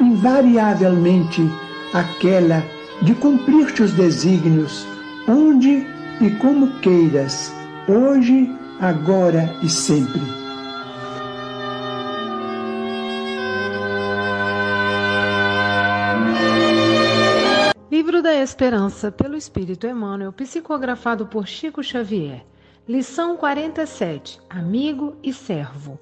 invariavelmente aquela de cumprir-te os desígnios, onde e como queiras, hoje, agora e sempre. Livro da Esperança, pelo Espírito Emmanuel, psicografado por Chico Xavier. Lição 47: Amigo e servo.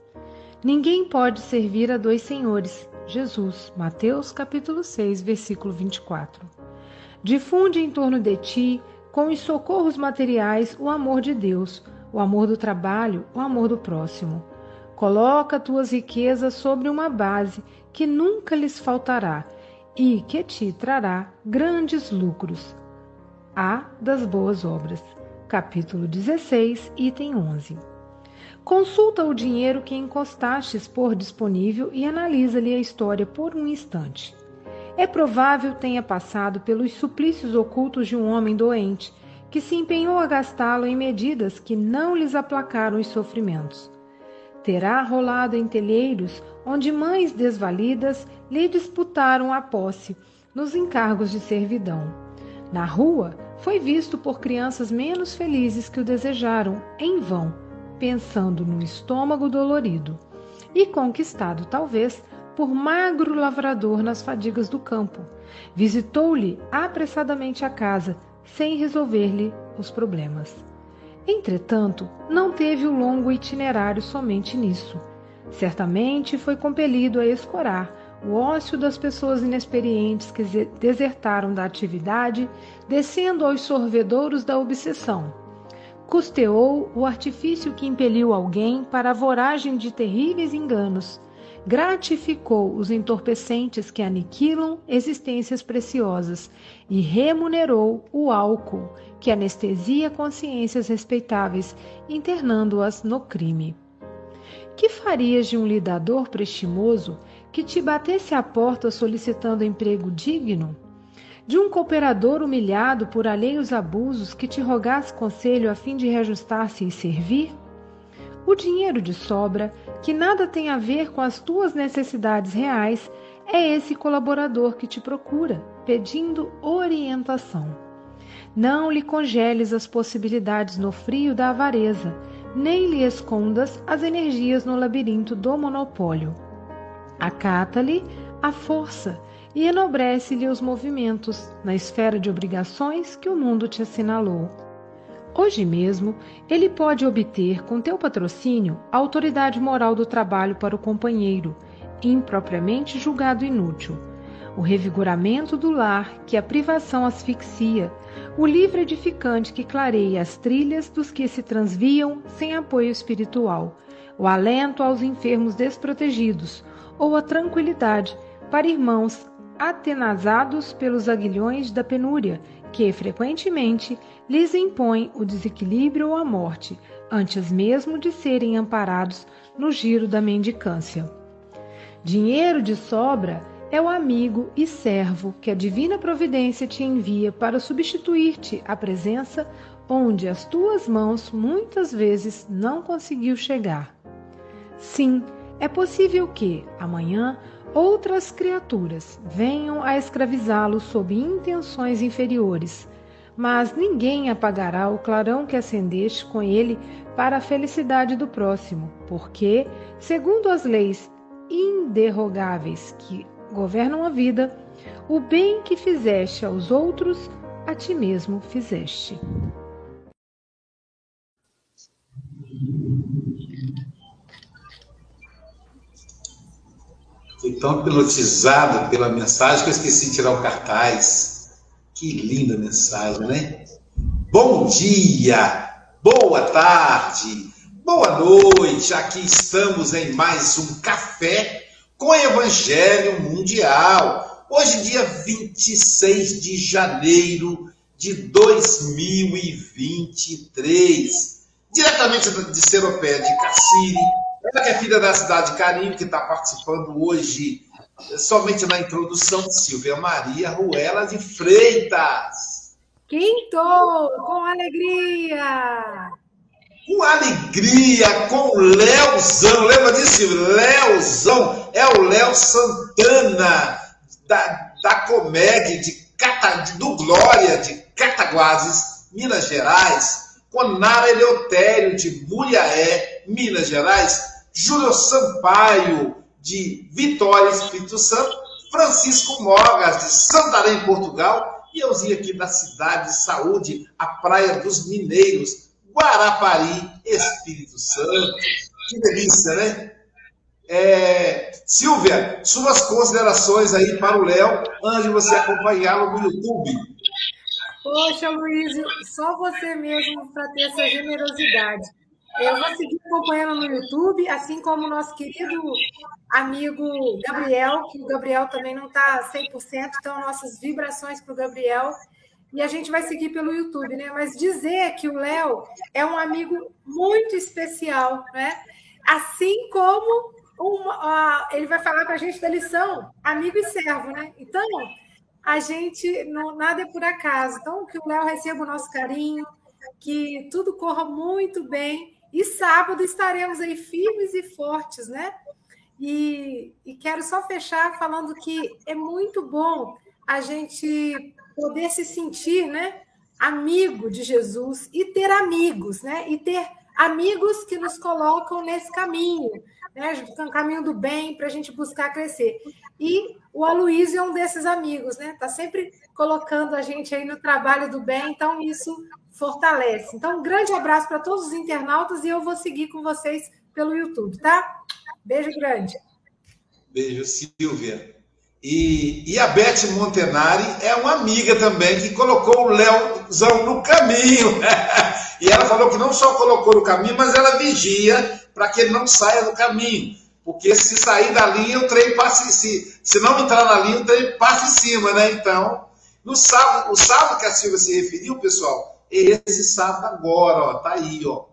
Ninguém pode servir a dois senhores, Jesus, Mateus capítulo 6, versículo 24. Difunde em torno de ti, com os socorros materiais, o amor de Deus, o amor do trabalho, o amor do próximo. Coloca tuas riquezas sobre uma base que nunca lhes faltará e que te trará grandes lucros. A das boas obras. Capítulo 16, item 11. Consulta o dinheiro que encostastes por disponível e analisa-lhe a história por um instante. É provável tenha passado pelos suplícios ocultos de um homem doente, que se empenhou a gastá-lo em medidas que não lhes aplacaram os sofrimentos. Terá rolado em telheiros onde mães desvalidas lhe disputaram a posse nos encargos de servidão. Na rua, foi visto por crianças menos felizes que o desejaram, em vão pensando no estômago dolorido, e conquistado, talvez, por magro lavrador nas fadigas do campo. Visitou-lhe apressadamente a casa, sem resolver-lhe os problemas. Entretanto, não teve o longo itinerário somente nisso. Certamente foi compelido a escorar o ócio das pessoas inexperientes que desertaram da atividade, descendo aos sorvedouros da obsessão custeou o artifício que impeliu alguém para a voragem de terríveis enganos, gratificou os entorpecentes que aniquilam existências preciosas e remunerou o álcool que anestesia consciências respeitáveis, internando-as no crime. Que farias de um lidador prestimoso que te batesse à porta solicitando emprego digno? De um cooperador humilhado por alheios abusos que te rogasse conselho a fim de reajustar-se e servir? O dinheiro de sobra, que nada tem a ver com as tuas necessidades reais, é esse colaborador que te procura, pedindo orientação. Não lhe congeles as possibilidades no frio da avareza, nem lhe escondas as energias no labirinto do monopólio. Acata-lhe a força e enobrece-lhe os movimentos na esfera de obrigações que o mundo te assinalou. Hoje mesmo, ele pode obter, com teu patrocínio, a autoridade moral do trabalho para o companheiro, impropriamente julgado inútil, o revigoramento do lar que a privação asfixia, o livre edificante que clareia as trilhas dos que se transviam sem apoio espiritual, o alento aos enfermos desprotegidos, ou a tranquilidade para irmãos atenazados pelos aguilhões da penúria, que frequentemente lhes impõe o desequilíbrio ou a morte, antes mesmo de serem amparados no giro da mendicância. Dinheiro de sobra é o amigo e servo que a divina providência te envia para substituir-te a presença onde as tuas mãos muitas vezes não conseguiu chegar. Sim, é possível que, amanhã, outras criaturas venham a escravizá-lo sob intenções inferiores, mas ninguém apagará o clarão que acendeste com ele para a felicidade do próximo, porque, segundo as leis inderrogáveis que governam a vida, o bem que fizeste aos outros, a ti mesmo fizeste. Fui tão hipnotizado pela mensagem que eu esqueci de tirar o cartaz. Que linda mensagem, né? Bom dia, boa tarde, boa noite. Aqui estamos em mais um café com Evangelho Mundial. Hoje, dia 26 de janeiro de 2023. Diretamente de Seropé de Cassiri, ela que é filha da cidade de Carinho, que está participando hoje somente na introdução, Silvia Maria Ruela de Freitas. Quinto, com alegria! Com alegria, com Leozão, lembra disso? Leozão é o Léo Santana, da, da comédia de Cata, do Glória, de Cataguases, Minas Gerais, com Nara Eleutério, de Mulhaé, Minas Gerais, Júlio Sampaio, de Vitória, Espírito Santo, Francisco Mogas, de Santarém, Portugal, e euzinho aqui da cidade de Saúde, a Praia dos Mineiros, Guarapari, Espírito Santo. Que delícia, né? É, Silvia, suas considerações aí para o Léo, antes de você acompanhá-lo no YouTube. Poxa, Luiz, só você mesmo para ter essa generosidade. Eu vou seguir acompanhando no YouTube, assim como o nosso querido amigo Gabriel, que o Gabriel também não está 100%, então nossas vibrações para o Gabriel. E a gente vai seguir pelo YouTube, né? Mas dizer que o Léo é um amigo muito especial, né? Assim como uma, ele vai falar para a gente da lição amigo e servo, né? Então, a gente, não, nada é por acaso. Então, que o Léo receba o nosso carinho, que tudo corra muito bem e sábado estaremos aí firmes e fortes, né? E, e quero só fechar falando que é muito bom a gente poder se sentir, né? Amigo de Jesus e ter amigos, né? E ter amigos que nos colocam nesse caminho, né? Um caminho do bem para a gente buscar crescer. E o Aloysio é um desses amigos, né? Está sempre colocando a gente aí no trabalho do bem, então isso fortalece. Então, um grande abraço para todos os internautas e eu vou seguir com vocês pelo YouTube, tá? Beijo grande. Beijo, Silvia. E, e a Beth Montenari é uma amiga também que colocou o Léozão no caminho. e ela falou que não só colocou no caminho, mas ela vigia para que ele não saia do caminho. Porque se sair da linha, o trem passa em cima. Se não entrar na linha, o trem passa em cima, né? Então, no sábado, o sábado que a Silvia se referiu, pessoal, esse sábado agora, ó, tá aí, ó.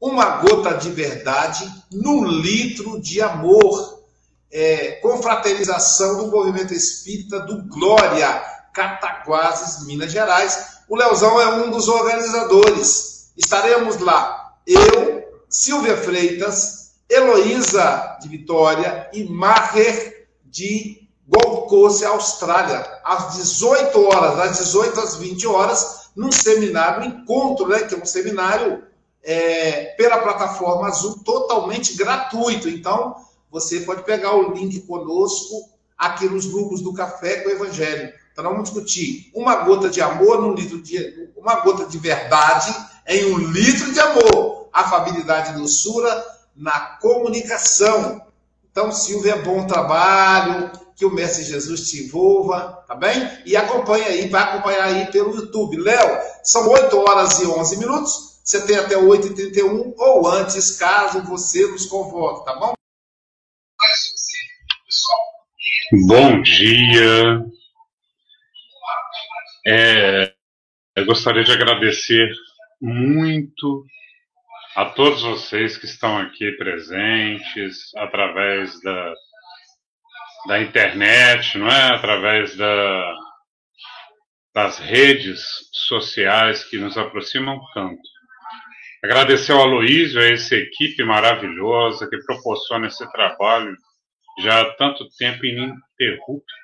Uma gota de verdade num litro de amor. É, confraternização do movimento espírita do Glória, Cataguases, Minas Gerais. O Leozão é um dos organizadores. Estaremos lá. Eu, Silvia Freitas, Heloísa de Vitória e Maher de Gold Coast, Austrália, às 18 horas, das 18 às 20 horas, num seminário, um encontro, né, que é um seminário é, pela plataforma Azul, totalmente gratuito. Então, você pode pegar o link conosco aqui nos grupos do Café com o Evangelho. Então, vamos discutir uma gota de amor num litro de. Uma gota de verdade em um litro de amor. Afabilidade e doçura na comunicação. Então, Silvia, bom trabalho que o Mestre Jesus te envolva, tá bem? E acompanha aí, vai acompanhar aí pelo YouTube. Léo, são 8 horas e 11 minutos, você tem até 8h31 ou antes, caso você nos convoque, tá bom? Bom dia. É, eu gostaria de agradecer muito a todos vocês que estão aqui presentes através da, da internet, não é? Através da, das redes sociais que nos aproximam tanto. Agradecer ao Aloysio, a essa equipe maravilhosa que proporciona esse trabalho já há tanto tempo ininterrupto,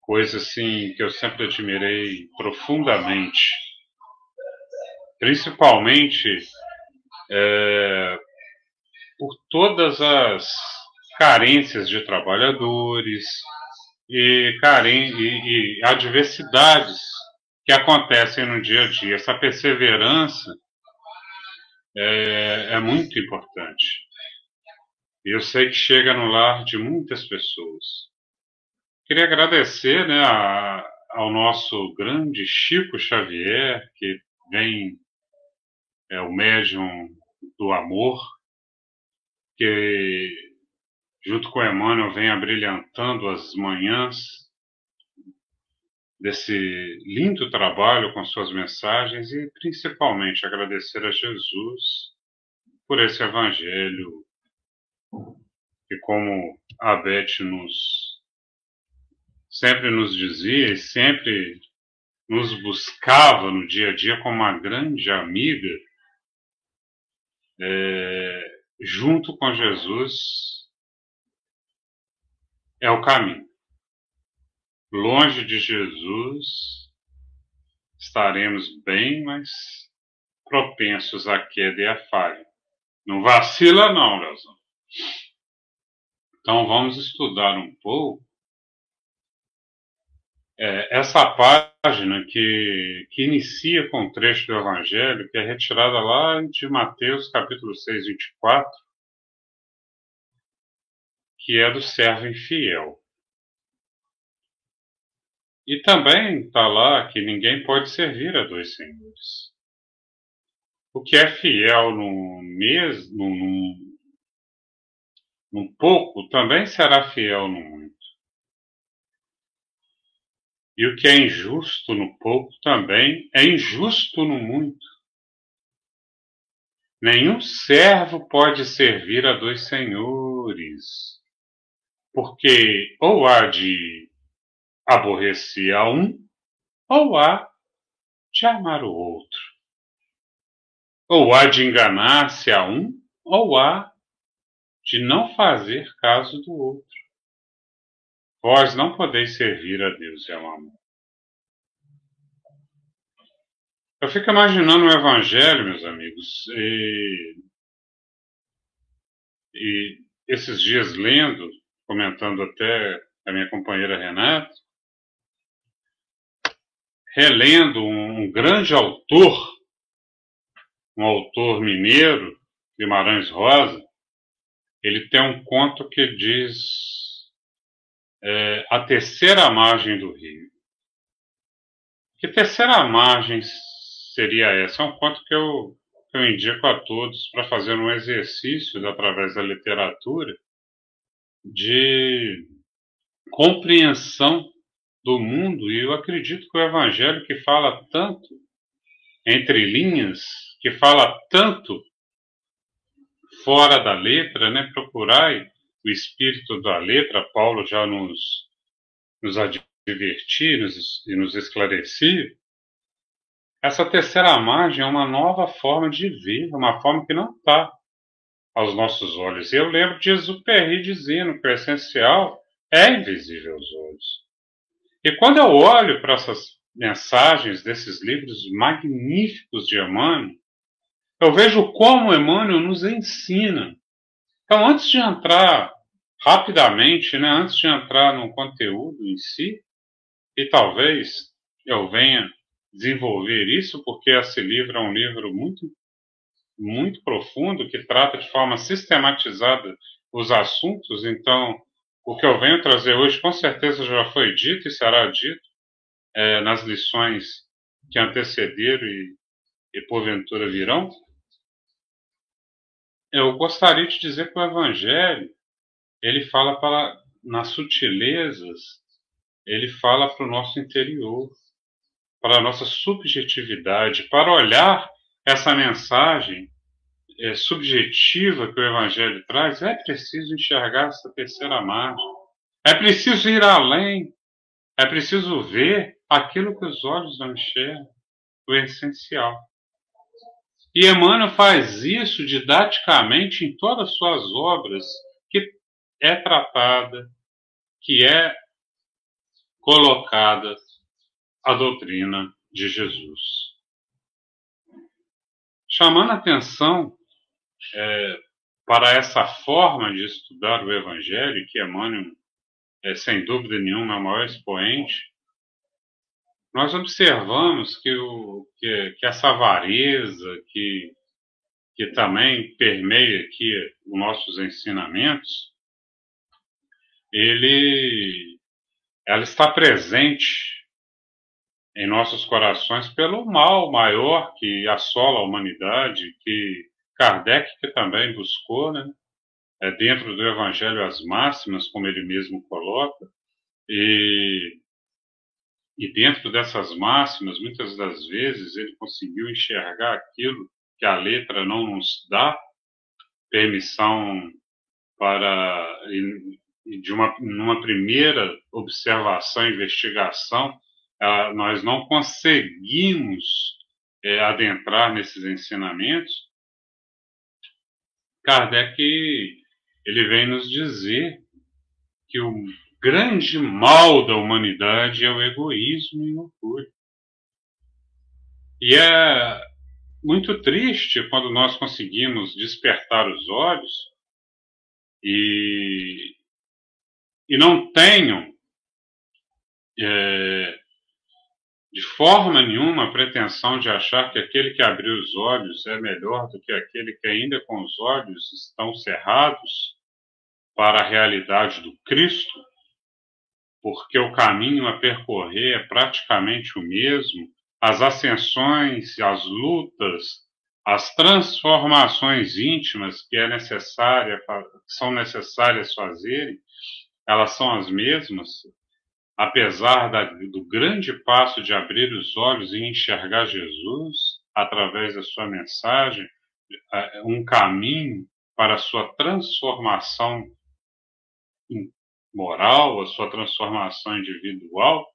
coisa assim que eu sempre admirei profundamente. Principalmente é, por todas as carências de trabalhadores e, caren e, e adversidades que acontecem no dia a dia. Essa perseverança é, é muito importante. E eu sei que chega no lar de muitas pessoas. Queria agradecer né, a, ao nosso grande Chico Xavier, que vem, é o médium do amor, que junto com Emmanuel vem abrilhantando as manhãs desse lindo trabalho com suas mensagens e principalmente agradecer a Jesus por esse evangelho que como a Beth nos sempre nos dizia e sempre nos buscava no dia a dia como uma grande amiga, é, junto com Jesus, é o caminho. Longe de Jesus, estaremos bem, mas propensos à queda e à falha. Não vacila, não, Leozão. Então vamos estudar um pouco é, essa página que, que inicia com o trecho do Evangelho, que é retirada lá de Mateus capítulo 6, 24, que é do servo infiel. E também está lá que ninguém pode servir a dois senhores. O que é fiel no mesmo, num, num pouco, também será fiel no muito. E o que é injusto no pouco também é injusto no muito. Nenhum servo pode servir a dois senhores, porque ou há de aborrecer a um, ou há de amar o outro. Ou há de enganar-se a um, ou há de não fazer caso do outro. Vós não podeis servir a Deus e ao amor. Eu fico imaginando o Evangelho, meus amigos, e, e esses dias lendo, comentando até a minha companheira Renata, relendo um, grande autor, um autor mineiro, Guimarães Rosa, ele tem um conto que diz é, a terceira margem do rio. Que terceira margem seria essa? É um ponto que eu, que eu indico a todos para fazer um exercício através da literatura de compreensão do mundo, e eu acredito que o Evangelho que fala tanto entre linhas, que fala tanto fora da letra, né? Procurai o espírito da letra, Paulo já nos, nos advertir nos, e nos esclarecer, essa terceira margem é uma nova forma de ver, uma forma que não está aos nossos olhos. E eu lembro de Exupéry dizendo que o essencial é invisível aos olhos. E quando eu olho para essas mensagens desses livros magníficos de Emmanuel, eu vejo como Emmanuel nos ensina. Então, antes de entrar rapidamente, né, antes de entrar no conteúdo em si, e talvez eu venha desenvolver isso, porque esse livro é um livro muito, muito profundo, que trata de forma sistematizada os assuntos, então o que eu venho trazer hoje com certeza já foi dito e será dito é, nas lições que antecederam e, e porventura virão. Eu gostaria de dizer que o Evangelho ele fala para, nas sutilezas, ele fala para o nosso interior, para a nossa subjetividade, para olhar essa mensagem é, subjetiva que o Evangelho traz, é preciso enxergar essa terceira margem. É preciso ir além. É preciso ver aquilo que os olhos não enxergam, o essencial. E Emmanuel faz isso didaticamente em todas as suas obras, que é tratada, que é colocada a doutrina de Jesus. Chamando atenção é, para essa forma de estudar o Evangelho, que Emmanuel é, sem dúvida nenhuma, é o maior expoente, nós observamos que, o, que, que essa avareza que, que também permeia aqui os nossos ensinamentos, ele, ela está presente em nossos corações pelo mal maior que assola a humanidade, que Kardec que também buscou, né? É dentro do Evangelho as máximas, como ele mesmo coloca, e e dentro dessas máximas, muitas das vezes, ele conseguiu enxergar aquilo que a letra não nos dá permissão para, de uma, numa primeira observação, investigação, nós não conseguimos é, adentrar nesses ensinamentos. Kardec ele vem nos dizer que o grande mal da humanidade é o egoísmo e o orgulho. E é muito triste quando nós conseguimos despertar os olhos e, e não tenham é, de forma nenhuma a pretensão de achar que aquele que abriu os olhos é melhor do que aquele que ainda com os olhos estão cerrados para a realidade do Cristo porque o caminho a percorrer é praticamente o mesmo, as ascensões, as lutas, as transformações íntimas que é necessária, são necessárias fazerem, elas são as mesmas, apesar da, do grande passo de abrir os olhos e enxergar Jesus através da sua mensagem, um caminho para a sua transformação moral, a sua transformação individual.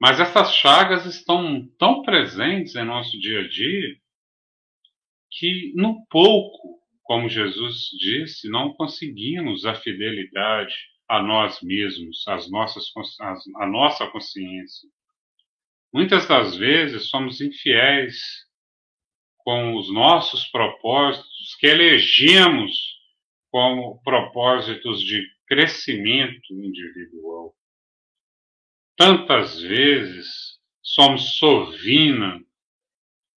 Mas essas chagas estão tão presentes em nosso dia a dia que, no pouco, como Jesus disse, não conseguimos a fidelidade a nós mesmos, às nossas, a nossa consciência. Muitas das vezes somos infiéis com os nossos propósitos que elegemos como propósitos de crescimento individual. Tantas vezes somos sovina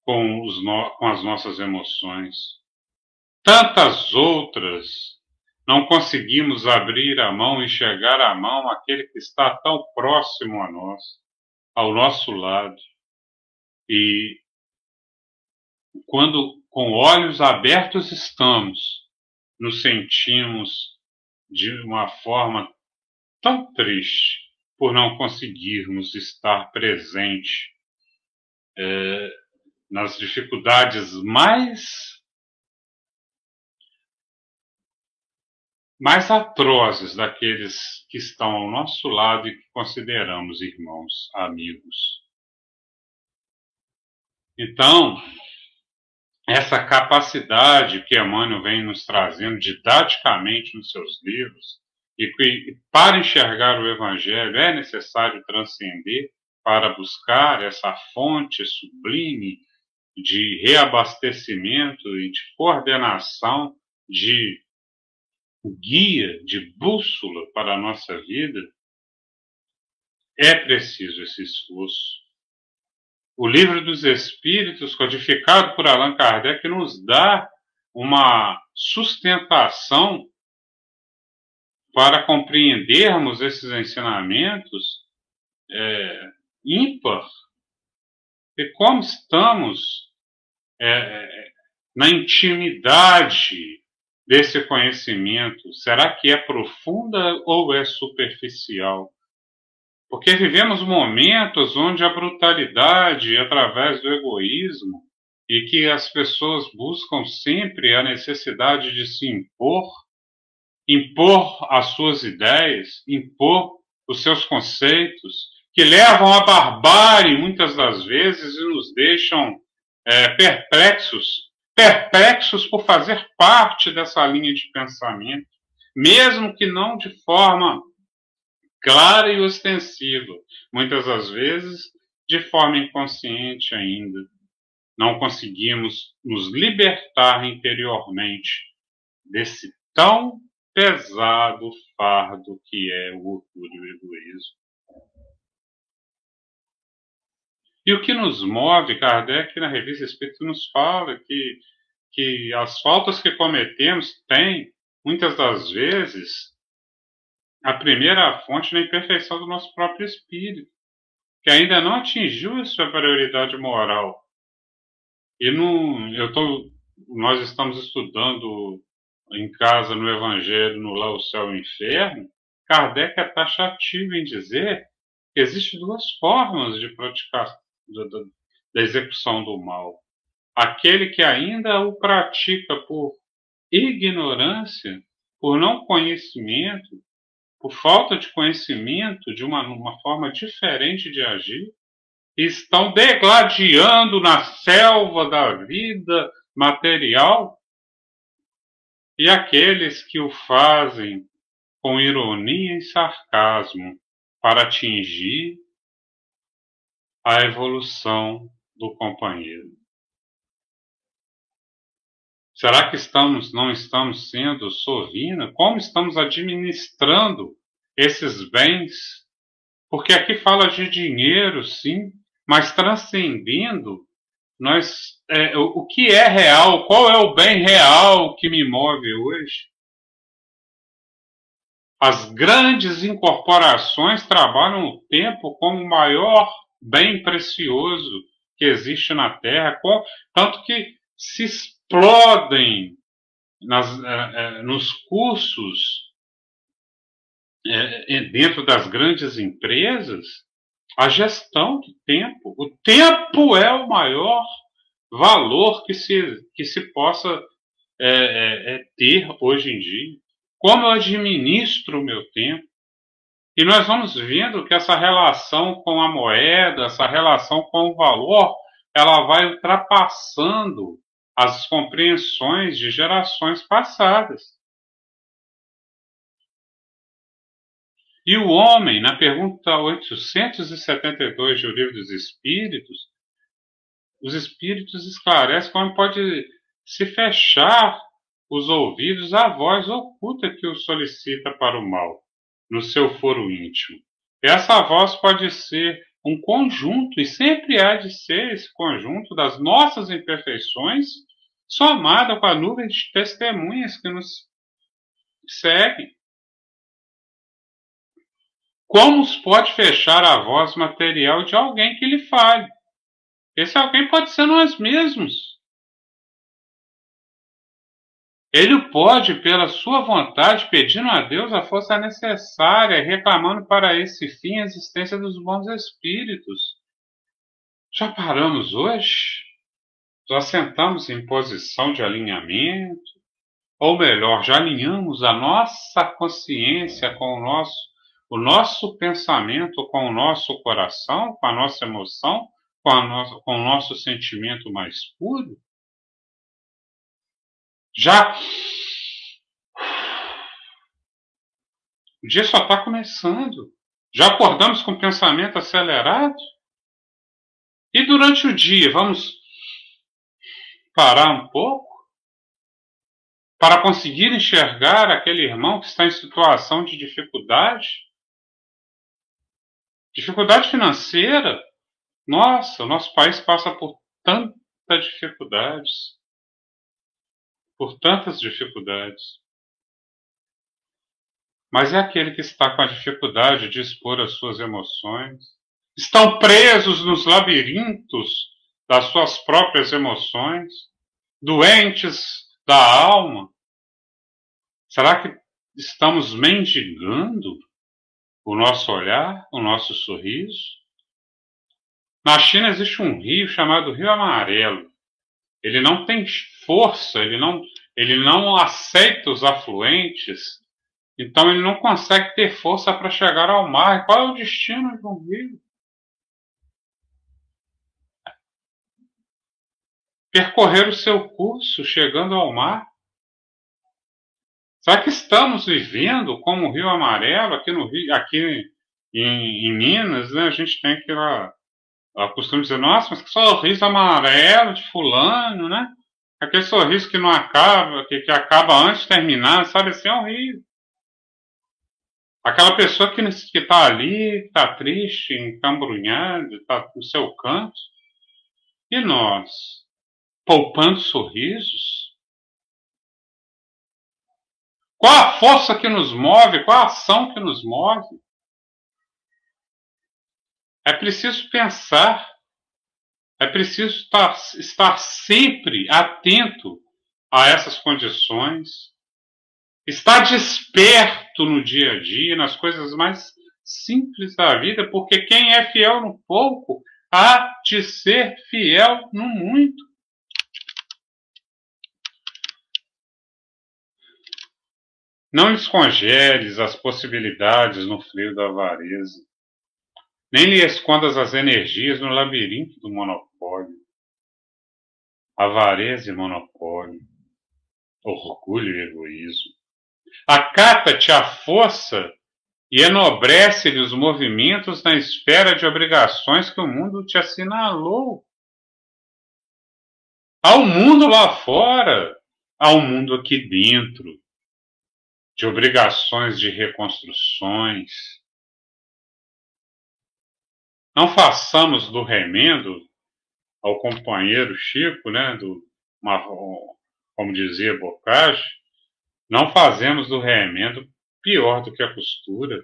com, os no, com as nossas emoções. Tantas outras não conseguimos abrir a mão e chegar à mão aquele que está tão próximo a nós, ao nosso lado. E quando com olhos abertos estamos, nos sentimos de uma forma tão triste por não conseguirmos estar presente é, nas dificuldades mais mais atrozes daqueles que estão ao nosso lado e que consideramos irmãos, amigos. Então, essa capacidade que Emmanuel vem nos trazendo didaticamente nos seus livros, e que para enxergar o Evangelho é necessário transcender para buscar essa fonte sublime de reabastecimento e de coordenação, de guia, de bússola para a nossa vida, é preciso esse esforço. O Livro dos Espíritos, codificado por Allan Kardec, nos dá uma sustentação para compreendermos esses ensinamentos é, ímpar. E como estamos é, na intimidade desse conhecimento? Será que é profunda ou é superficial? Porque vivemos momentos onde a brutalidade, através do egoísmo, e que as pessoas buscam sempre a necessidade de se impor, impor as suas ideias, impor os seus conceitos, que levam à barbárie muitas das vezes e nos deixam é, perplexos, perplexos por fazer parte dessa linha de pensamento, mesmo que não de forma clara e ostensiva, muitas das vezes de forma inconsciente ainda. Não conseguimos nos libertar interiormente desse tão pesado fardo que é o orgulho e o egoísmo. E o que nos move, Kardec, na revista Espírito, nos fala que, que as faltas que cometemos têm, muitas das vezes, a primeira fonte na imperfeição do nosso próprio espírito, que ainda não atingiu a superioridade moral. E no, eu tô, nós estamos estudando em casa no Evangelho, no Lá o Céu e o Inferno, Kardec é taxativo em dizer que existem duas formas de praticar da, da execução do mal. Aquele que ainda o pratica por ignorância, por não conhecimento, por falta de conhecimento de uma, uma forma diferente de agir, estão degladiando na selva da vida material, e aqueles que o fazem com ironia e sarcasmo para atingir a evolução do companheiro. Será que estamos, não estamos sendo sovina? Como estamos administrando esses bens? Porque aqui fala de dinheiro, sim, mas transcendendo, nós, é, o, o que é real? Qual é o bem real que me move hoje? As grandes incorporações trabalham o tempo como maior bem precioso que existe na Terra, tanto que se explodem nas, é, nos cursos é, dentro das grandes empresas a gestão do tempo. O tempo é o maior valor que se, que se possa é, é, ter hoje em dia. Como eu administro o meu tempo? E nós vamos vendo que essa relação com a moeda, essa relação com o valor, ela vai ultrapassando as compreensões de gerações passadas. E o homem, na pergunta 872 do Livro dos Espíritos, os Espíritos esclarecem como pode se fechar os ouvidos à voz oculta que o solicita para o mal no seu foro íntimo. Essa voz pode ser um conjunto, e sempre há de ser esse conjunto das nossas imperfeições, somada com a nuvem de testemunhas que nos seguem. Como se pode fechar a voz material de alguém que lhe fale? Esse alguém pode ser nós mesmos. Ele pode, pela sua vontade, pedindo a Deus a força necessária, reclamando para esse fim a existência dos bons espíritos. Já paramos hoje? Já sentamos em posição de alinhamento? Ou melhor, já alinhamos a nossa consciência com o nosso, o nosso pensamento com o nosso coração, com a nossa emoção, com, no, com o nosso sentimento mais puro? Já. O dia só está começando. Já acordamos com o pensamento acelerado? E durante o dia, vamos parar um pouco para conseguir enxergar aquele irmão que está em situação de dificuldade? Dificuldade financeira? Nossa, o nosso país passa por tantas dificuldades por tantas dificuldades. Mas é aquele que está com a dificuldade de expor as suas emoções, estão presos nos labirintos das suas próprias emoções, doentes da alma. Será que estamos mendigando o nosso olhar, o nosso sorriso? Na China existe um rio chamado Rio Amarelo. Ele não tem força, ele não, ele não aceita os afluentes, então ele não consegue ter força para chegar ao mar. Qual é o destino de um rio? Percorrer o seu curso chegando ao mar. Será que estamos vivendo como o Rio Amarelo aqui no Rio, aqui em, em Minas, né? A gente tem que lá, a costume dizer, nossa, mas que sorriso amarelo de fulano, né? Aquele sorriso que não acaba, que, que acaba antes de terminar, sabe? Assim é horrível. Aquela pessoa que está ali, está triste, encambrunhada, está no seu canto. E nós, poupando sorrisos? Qual a força que nos move? Qual a ação que nos move? É preciso pensar, é preciso estar, estar sempre atento a essas condições, estar desperto no dia a dia, nas coisas mais simples da vida, porque quem é fiel no pouco há de ser fiel no muito. Não escongeles as possibilidades no frio da avareza nem lhe escondas as energias no labirinto do monopólio. Avareza e monopólio, orgulho e egoísmo. Acata-te a força e enobrece-lhe os movimentos na esfera de obrigações que o mundo te assinalou. Há um mundo lá fora, há um mundo aqui dentro, de obrigações de reconstruções, não façamos do remendo ao companheiro Chico, né, do, como dizia Bocage, não fazemos do remendo pior do que a costura.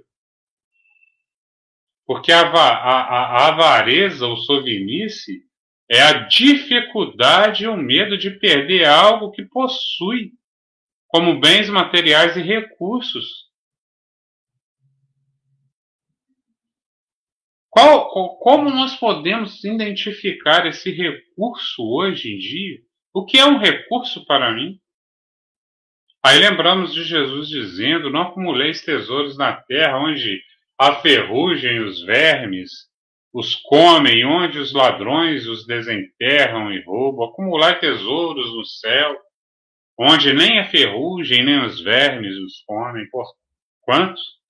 Porque a, a, a avareza ou sovinice é a dificuldade e o medo de perder algo que possui, como bens materiais e recursos, Qual, como nós podemos identificar esse recurso hoje em dia? O que é um recurso para mim? Aí lembramos de Jesus dizendo: Não acumuleis tesouros na terra, onde a ferrugem e os vermes os comem, onde os ladrões os desenterram e roubam. Acumulai tesouros no céu, onde nem a ferrugem nem os vermes os comem. Por quantos?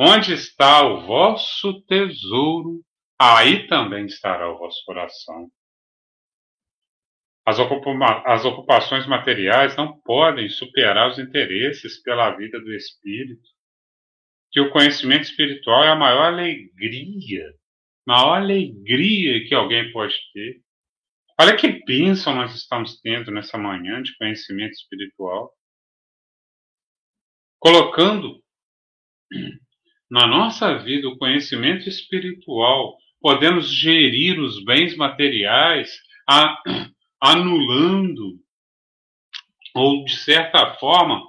Onde está o vosso tesouro, aí também estará o vosso coração. As, ocupa as ocupações materiais não podem superar os interesses pela vida do espírito. Que o conhecimento espiritual é a maior alegria, maior alegria que alguém pode ter. Olha que bênção nós estamos tendo nessa manhã de conhecimento espiritual. Colocando na nossa vida o conhecimento espiritual, podemos gerir os bens materiais, a, anulando ou, de certa forma,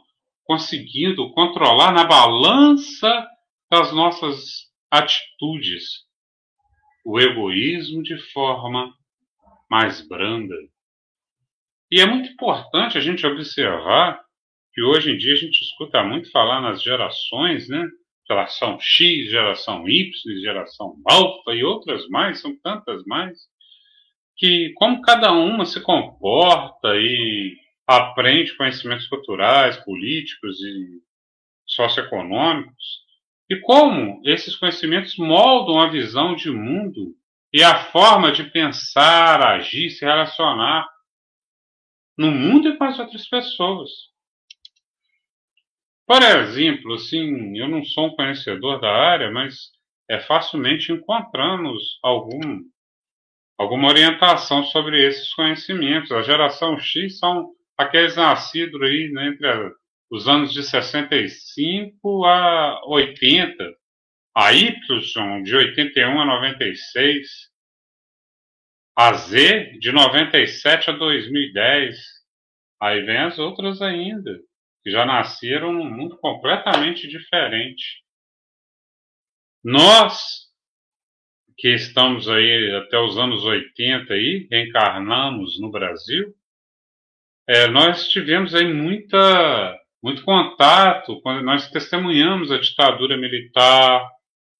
conseguindo controlar na balança das nossas atitudes o egoísmo de forma mais branda. E é muito importante a gente observar que hoje em dia a gente escuta muito falar nas gerações, né? Geração X, geração Y, geração alfa e outras mais, são tantas mais, que como cada uma se comporta e aprende conhecimentos culturais, políticos e socioeconômicos, e como esses conhecimentos moldam a visão de mundo e a forma de pensar, agir, se relacionar no mundo e com as outras pessoas. Por exemplo, assim, eu não sou um conhecedor da área, mas é facilmente encontramos algum, alguma orientação sobre esses conhecimentos. A geração X são aqueles nascidos aí né, entre os anos de 65 a 80. A Y, de 81 a 96. A Z, de 97 a 2010. Aí vem as outras ainda que já nasceram num mundo completamente diferente. Nós, que estamos aí até os anos 80 aí, reencarnamos no Brasil, é, nós tivemos aí muita, muito contato, quando nós testemunhamos a ditadura militar,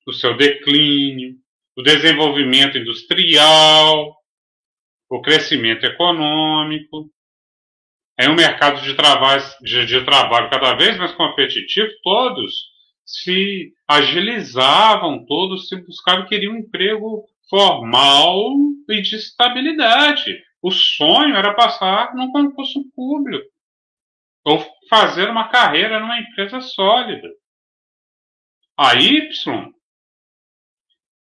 o seu declínio, o desenvolvimento industrial, o crescimento econômico, é um mercado de trabalho, de, de trabalho cada vez mais competitivo, todos se agilizavam, todos se buscavam, queriam um emprego formal e de estabilidade. O sonho era passar num concurso público ou fazer uma carreira numa empresa sólida. A Y,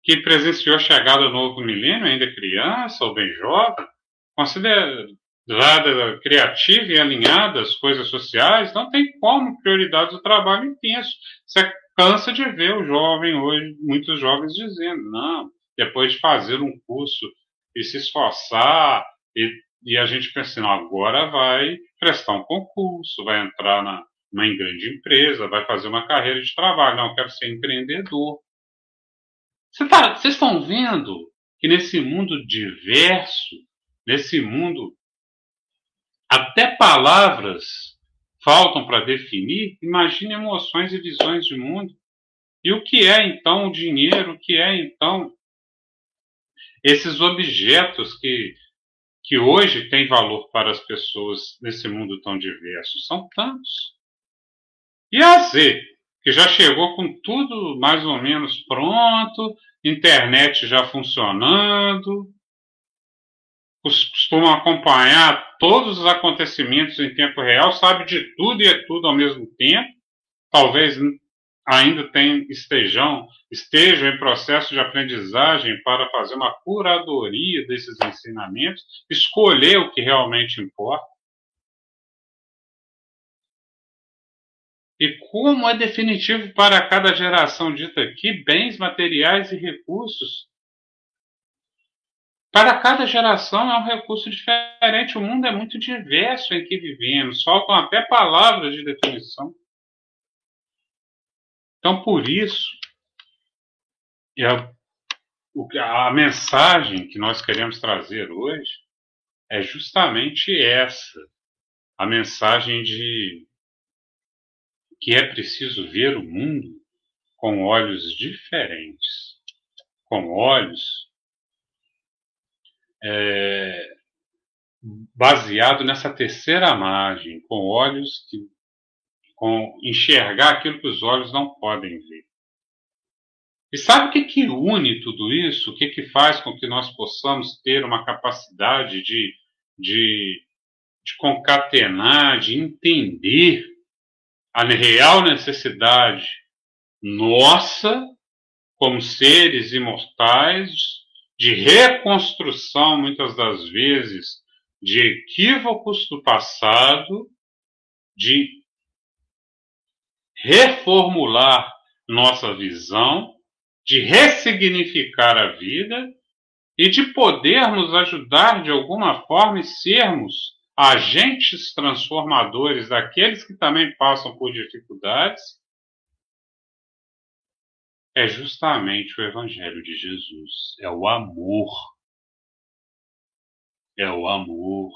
que presenciou a chegada do novo milênio, ainda criança ou bem jovem, considera, criativa e alinhada às coisas sociais, não tem como prioridade o trabalho intenso. Você cansa de ver o jovem hoje, muitos jovens dizendo, não, depois de fazer um curso e se esforçar, e, e a gente pensa, não, agora vai prestar um concurso, vai entrar na, numa grande empresa, vai fazer uma carreira de trabalho, não, quero ser empreendedor. Vocês tá, estão vendo que nesse mundo diverso, nesse mundo até palavras faltam para definir, imagine emoções e visões de mundo. E o que é então o dinheiro? O que é então esses objetos que, que hoje têm valor para as pessoas nesse mundo tão diverso? São tantos. E a Z, que já chegou com tudo mais ou menos pronto, internet já funcionando, costumam acompanhar todos os acontecimentos em tempo real, sabe de tudo e é tudo ao mesmo tempo. Talvez ainda tem, estejam, estejam em processo de aprendizagem para fazer uma curadoria desses ensinamentos, escolher o que realmente importa. E como é definitivo para cada geração dita aqui, bens materiais e recursos para cada geração é um recurso diferente. O mundo é muito diverso em que vivemos. Faltam até palavras de definição. Então, por isso, a, a mensagem que nós queremos trazer hoje é justamente essa. A mensagem de que é preciso ver o mundo com olhos diferentes, com olhos é, baseado nessa terceira margem, com olhos que com enxergar aquilo que os olhos não podem ver. E sabe o que, que une tudo isso? O que, que faz com que nós possamos ter uma capacidade de, de, de concatenar, de entender a real necessidade nossa, como seres imortais, de reconstrução, muitas das vezes, de equívocos do passado, de reformular nossa visão, de ressignificar a vida e de podermos ajudar de alguma forma e sermos agentes transformadores daqueles que também passam por dificuldades é justamente o Evangelho de Jesus. É o amor. É o amor.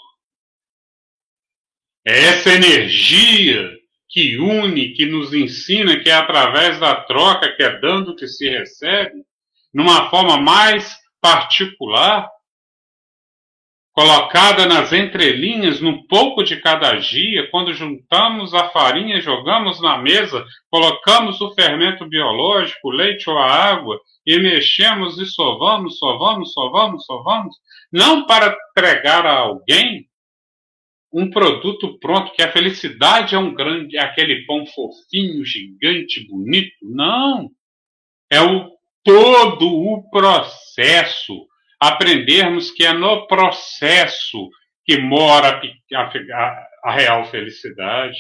É essa energia que une, que nos ensina, que é através da troca, que é dando que se recebe, numa forma mais particular, colocada nas entrelinhas, num pouco de cada dia, quando juntamos a farinha, jogamos na mesa, colocamos o fermento biológico, o leite ou a água, e mexemos e sovamos, sovamos, sovamos, sovamos, não para entregar a alguém um produto pronto, que a felicidade é um grande, é aquele pão fofinho, gigante, bonito. Não! É o todo o processo aprendermos que é no processo que mora a, a, a real felicidade,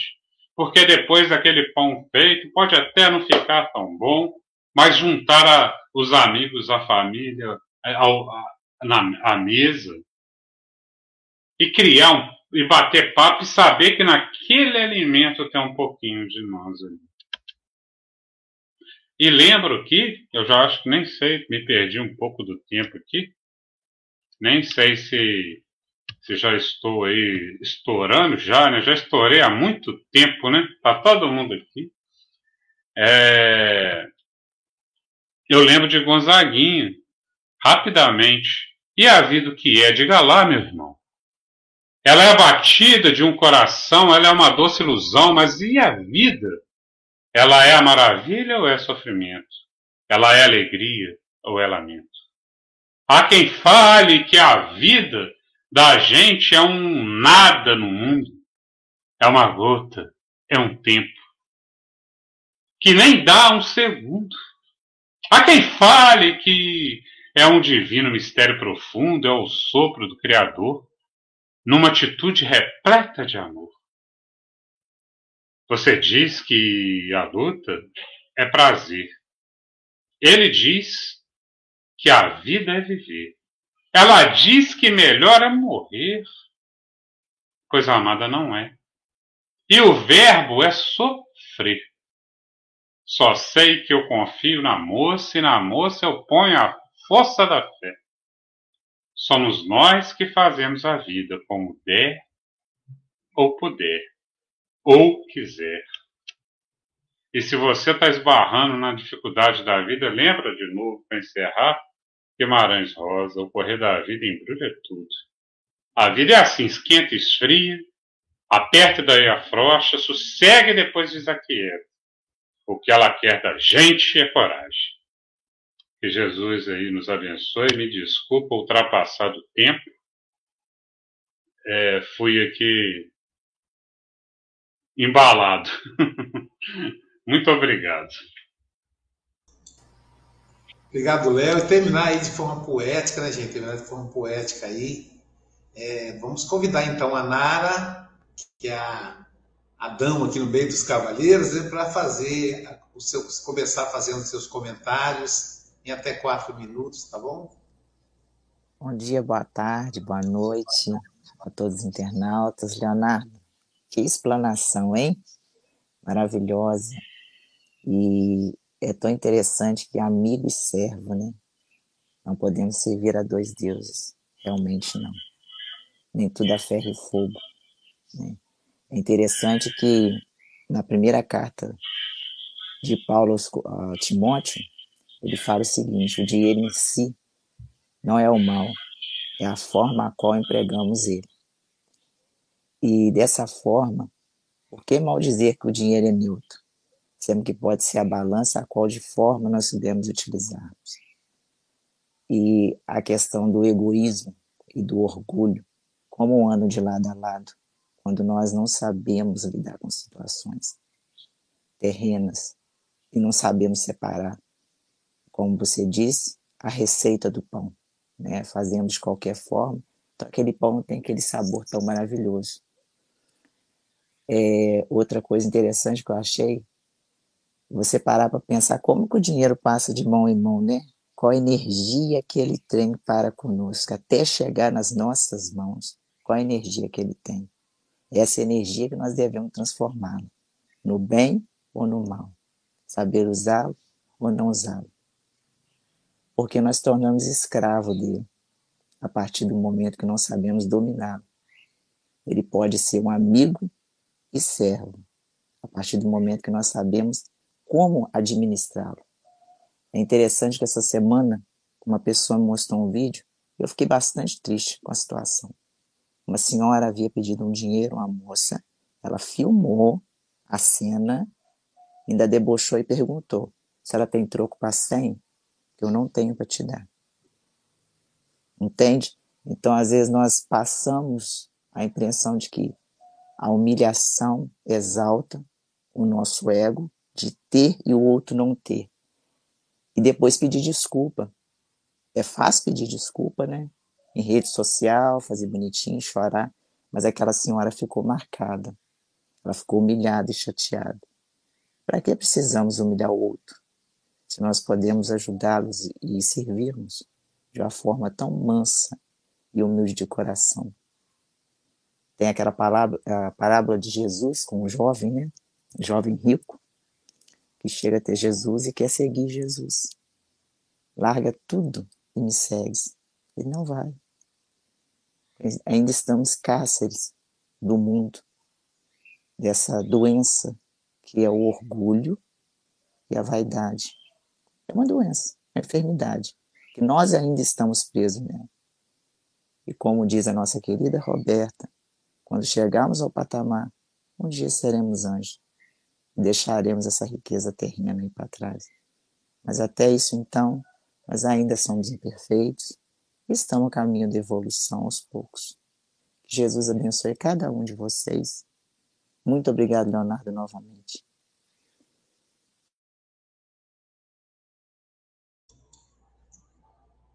porque depois daquele pão feito pode até não ficar tão bom, mas juntar a, os amigos, a família ao, a, na, mesa e criar um, e bater papo e saber que naquele alimento tem um pouquinho de nós ali. E lembro que, eu já acho que nem sei, me perdi um pouco do tempo aqui, nem sei se se já estou aí estourando, já, né? Já estourei há muito tempo, né? Tá todo mundo aqui. É... Eu lembro de Gonzaguinha, rapidamente. E a vida que é? Diga lá, meu irmão. Ela é batida de um coração, ela é uma doce ilusão, mas e a vida? Ela é a maravilha ou é sofrimento? Ela é alegria ou é lamento? Há quem fale que a vida da gente é um nada no mundo, é uma gota, é um tempo, que nem dá um segundo. Há quem fale que é um divino mistério profundo, é o sopro do Criador, numa atitude repleta de amor. Você diz que a luta é prazer. Ele diz que a vida é viver. Ela diz que melhor é morrer. Coisa amada não é. E o verbo é sofrer. Só sei que eu confio na moça e na moça eu ponho a força da fé. Somos nós que fazemos a vida como der ou puder, ou quiser. E se você está esbarrando na dificuldade da vida, lembra de novo para encerrar Guimarães Rosa, o correr da vida embrulha tudo. A vida é assim, esquenta e esfria, aperta e daí afrouxa, sossega e depois desaquieta. O que ela quer da gente é coragem. Que Jesus aí nos abençoe. Me desculpa ultrapassar do tempo. É, fui aqui embalado. Muito obrigado. Obrigado, Léo. E terminar aí de forma poética, né, gente? Terminar de forma poética aí. É, vamos convidar então a Nara, que é a Adão aqui no meio dos cavaleiros, né, para fazer o seu, começar fazendo seus comentários em até quatro minutos, tá bom? Bom dia, boa tarde, boa noite a todos os internautas. Leonardo, que explanação, hein? Maravilhosa. E é tão interessante que amigo e servo, né? Não podemos servir a dois deuses, realmente não. Nem tudo é ferro e fogo. Né? É interessante que na primeira carta de Paulo a Timóteo, ele fala o seguinte: o dinheiro em si não é o mal, é a forma a qual empregamos ele. E dessa forma, por que mal dizer que o dinheiro é neutro? Sendo que pode ser a balança a qual de forma nós devemos utilizarmos. E a questão do egoísmo e do orgulho, como andam de lado a lado, quando nós não sabemos lidar com situações terrenas e não sabemos separar, como você disse, a receita do pão, né? Fazemos de qualquer forma, então aquele pão tem aquele sabor tão maravilhoso. É, outra coisa interessante que eu achei, você parar para pensar como que o dinheiro passa de mão em mão, né? Qual a energia que ele tem para conosco, até chegar nas nossas mãos. Qual a energia que ele tem? Essa energia que nós devemos transformá-la no bem ou no mal, saber usá-lo ou não usá-lo. Porque nós tornamos escravo dele a partir do momento que não sabemos dominá-lo. Ele pode ser um amigo e servo a partir do momento que nós sabemos como administrá-lo. É interessante que essa semana uma pessoa me mostrou um vídeo e eu fiquei bastante triste com a situação. Uma senhora havia pedido um dinheiro à moça, ela filmou a cena, ainda debochou e perguntou se ela tem troco para 100, que eu não tenho para te dar. Entende? Então, às vezes, nós passamos a impressão de que a humilhação exalta o nosso ego de ter e o outro não ter. E depois pedir desculpa. É fácil pedir desculpa, né? em rede social, fazer bonitinho, chorar, mas aquela senhora ficou marcada. Ela ficou humilhada e chateada. Para que precisamos humilhar o outro? Se nós podemos ajudá-los e servirmos de uma forma tão mansa e humilde de coração. Tem aquela palavra, a parábola de Jesus com o jovem, né? Jovem rico, que chega até Jesus e quer seguir Jesus. Larga tudo e me segue. Ele não vai. Ainda estamos cárceres do mundo, dessa doença que é o orgulho e a vaidade. É uma doença, uma enfermidade, que nós ainda estamos presos nela. E como diz a nossa querida Roberta, quando chegarmos ao patamar, um dia seremos anjos deixaremos essa riqueza terrena aí para trás. Mas até isso, então, nós ainda somos imperfeitos e estamos no caminho de evolução aos poucos. Que Jesus abençoe cada um de vocês. Muito obrigado, Leonardo, novamente.